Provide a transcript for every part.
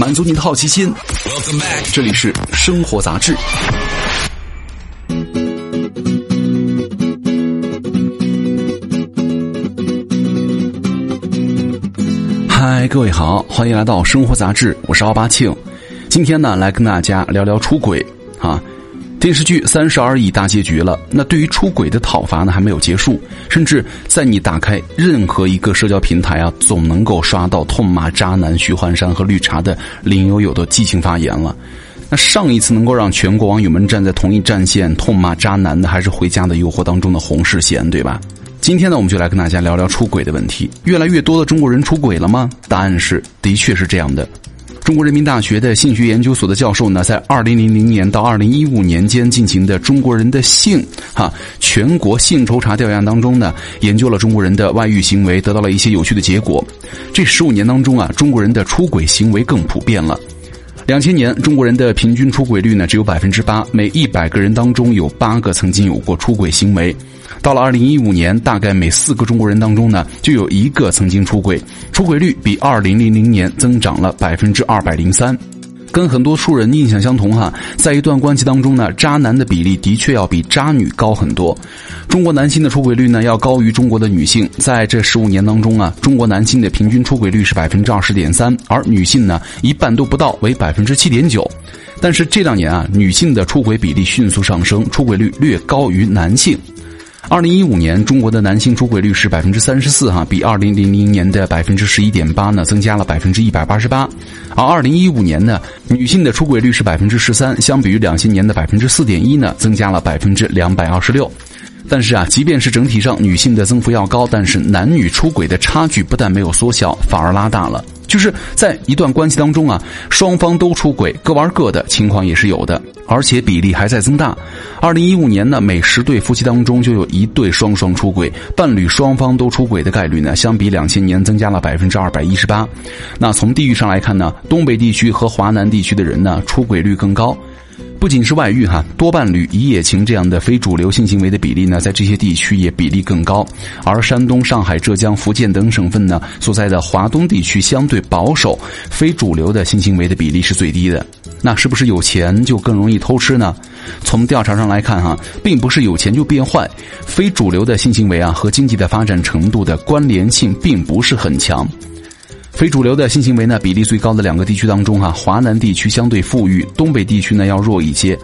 满足您的好奇心。这里是生活杂志。嗨，各位好，欢迎来到生活杂志，我是奥巴庆。今天呢，来跟大家聊聊出轨啊。电视剧《三十而已》大结局了，那对于出轨的讨伐呢还没有结束，甚至在你打开任何一个社交平台啊，总能够刷到痛骂渣男徐焕山和绿茶的林有有的激情发言了。那上一次能够让全国网友们站在同一战线痛骂渣男的，还是《回家的诱惑》当中的洪世贤，对吧？今天呢，我们就来跟大家聊聊出轨的问题。越来越多的中国人出轨了吗？答案是，的确是这样的。中国人民大学的性学研究所的教授呢，在二零零零年到二零一五年间进行的中国人的性哈全国性抽查调研当中呢，研究了中国人的外遇行为，得到了一些有趣的结果。这十五年当中啊，中国人的出轨行为更普遍了。两千年，中国人的平均出轨率呢只有百分之八，每一百个人当中有八个曾经有过出轨行为。到了二零一五年，大概每四个中国人当中呢，就有一个曾经出轨，出轨率比二零零零年增长了百分之二百零三。跟很多数人印象相同哈，在一段关系当中呢，渣男的比例的确要比渣女高很多。中国男性的出轨率呢要高于中国的女性，在这十五年当中啊，中国男性的平均出轨率是百分之二十点三，而女性呢一半都不到，为百分之七点九。但是这两年啊，女性的出轨比例迅速上升，出轨率略高于男性。二零一五年，中国的男性出轨率是百分之三十四，哈，比二零零零年的百分之十一点八呢，增加了百分之一百八十八。而二零一五年呢，女性的出轨率是百分之十三，相比于两千年的百分之四点一呢，增加了百分之两百二十六。但是啊，即便是整体上女性的增幅要高，但是男女出轨的差距不但没有缩小，反而拉大了。就是在一段关系当中啊，双方都出轨，各玩各的情况也是有的，而且比例还在增大。二零一五年呢，每十对夫妻当中就有一对双双出轨，伴侣双方都出轨的概率呢，相比两千年增加了百分之二百一十八。那从地域上来看呢，东北地区和华南地区的人呢，出轨率更高。不仅是外遇哈，多伴侣、一夜情这样的非主流性行为的比例呢，在这些地区也比例更高。而山东、上海、浙江、福建等省份呢，所在的华东地区相对保守，非主流的性行为的比例是最低的。那是不是有钱就更容易偷吃呢？从调查上来看哈，并不是有钱就变坏，非主流的性行为啊和经济的发展程度的关联性并不是很强。非主流的性行为呢，比例最高的两个地区当中，哈，华南地区相对富裕，东北地区呢要弱一些。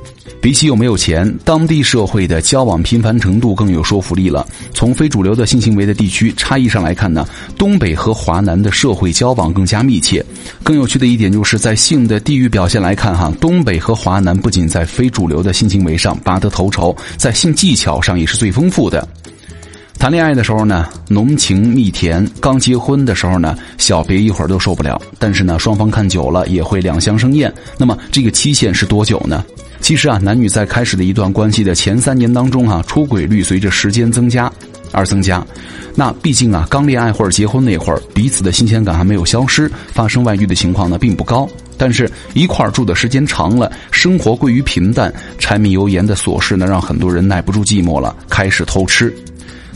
比起有没有钱，当地社会的交往频繁程度更有说服力了。从非主流的性行为的地区差异上来看呢，东北和华南的社会交往更加密切。更有趣的一点就是在性的地域表现来看，哈，东北和华南不仅在非主流的性行为上拔得头筹，在性技巧上也是最丰富的。谈恋爱的时候呢，浓情蜜甜；刚结婚的时候呢，小别一会儿都受不了。但是呢，双方看久了也会两相生厌。那么这个期限是多久呢？其实啊，男女在开始的一段关系的前三年当中啊，出轨率随着时间增加而增加。那毕竟啊，刚恋爱或者结婚那会儿，彼此的新鲜感还没有消失，发生外遇的情况呢并不高。但是，一块儿住的时间长了，生活过于平淡，柴米油盐的琐事呢，让很多人耐不住寂寞了，开始偷吃。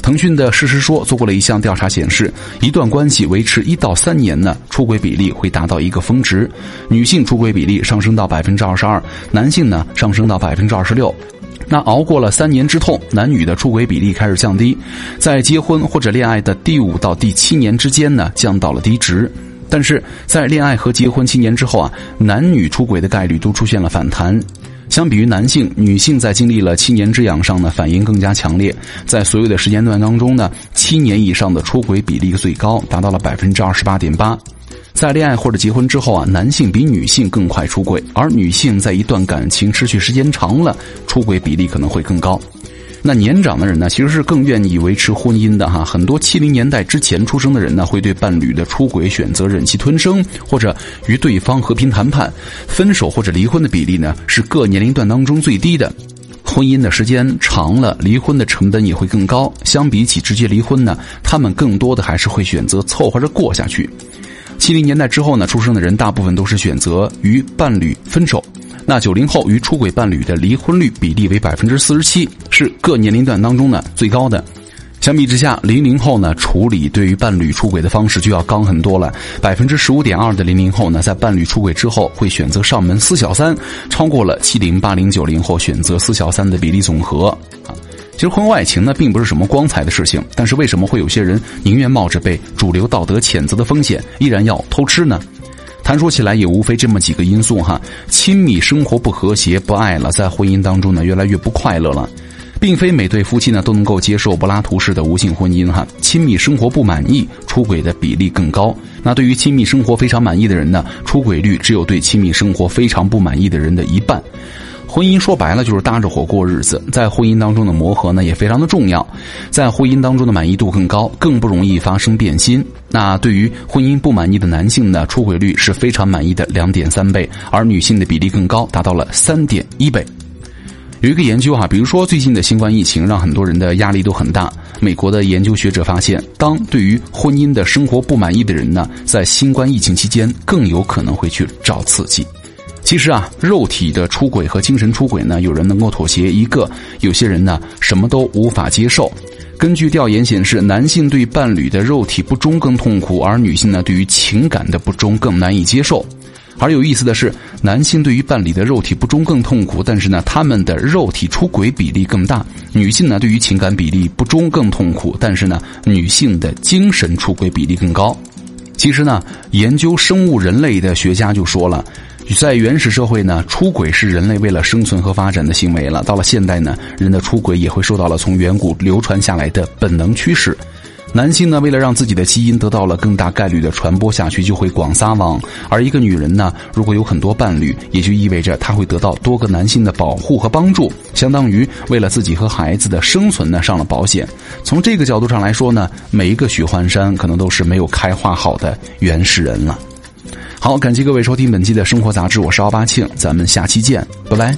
腾讯的事实说做过了一项调查，显示一段关系维持一到三年呢，出轨比例会达到一个峰值，女性出轨比例上升到百分之二十二，男性呢上升到百分之二十六。那熬过了三年之痛，男女的出轨比例开始降低，在结婚或者恋爱的第五到第七年之间呢，降到了低值。但是在恋爱和结婚七年之后啊，男女出轨的概率都出现了反弹。相比于男性，女性在经历了七年之痒上呢，反应更加强烈。在所有的时间段当中呢，七年以上的出轨比例最高，达到了百分之二十八点八。在恋爱或者结婚之后啊，男性比女性更快出轨，而女性在一段感情持续时间长了，出轨比例可能会更高。那年长的人呢，其实是更愿意维持婚姻的哈。很多七零年代之前出生的人呢，会对伴侣的出轨选择忍气吞声，或者与对方和平谈判，分手或者离婚的比例呢是各年龄段当中最低的。婚姻的时间长了，离婚的成本也会更高。相比起直接离婚呢，他们更多的还是会选择凑合着过下去。七零年代之后呢，出生的人大部分都是选择与伴侣分手。那九零后与出轨伴侣的离婚率比例为百分之四十七，是各年龄段当中呢最高的。相比之下，零零后呢处理对于伴侣出轨的方式就要刚很多了。百分之十五点二的零零后呢，在伴侣出轨之后会选择上门撕小三，超过了七零八零九零后选择撕小三的比例总和。啊，其实婚外情呢并不是什么光彩的事情，但是为什么会有些人宁愿冒着被主流道德谴责的风险，依然要偷吃呢？谈说起来也无非这么几个因素哈：亲密生活不和谐，不爱了，在婚姻当中呢越来越不快乐了。并非每对夫妻呢都能够接受柏拉图式的无性婚姻哈，亲密生活不满意，出轨的比例更高。那对于亲密生活非常满意的人呢，出轨率只有对亲密生活非常不满意的人的一半。婚姻说白了就是搭着火过日子，在婚姻当中的磨合呢也非常的重要，在婚姻当中的满意度更高，更不容易发生变心。那对于婚姻不满意的男性呢，出轨率是非常满意的两点三倍，而女性的比例更高，达到了三点一倍。有一个研究哈，比如说最近的新冠疫情让很多人的压力都很大。美国的研究学者发现，当对于婚姻的生活不满意的人呢，在新冠疫情期间更有可能会去找刺激。其实啊，肉体的出轨和精神出轨呢，有人能够妥协一个，有些人呢什么都无法接受。根据调研显示，男性对伴侣的肉体不忠更痛苦，而女性呢对于情感的不忠更难以接受。而有意思的是，男性对于伴侣的肉体不忠更痛苦，但是呢，他们的肉体出轨比例更大；女性呢，对于情感比例不忠更痛苦，但是呢，女性的精神出轨比例更高。其实呢，研究生物人类的学家就说了，在原始社会呢，出轨是人类为了生存和发展的行为了；到了现代呢，人的出轨也会受到了从远古流传下来的本能驱使。男性呢，为了让自己的基因得到了更大概率的传播下去，就会广撒网；而一个女人呢，如果有很多伴侣，也就意味着她会得到多个男性的保护和帮助，相当于为了自己和孩子的生存呢上了保险。从这个角度上来说呢，每一个许幻山可能都是没有开化好的原始人了。好，感谢各位收听本期的生活杂志，我是奥巴庆，咱们下期见，拜拜。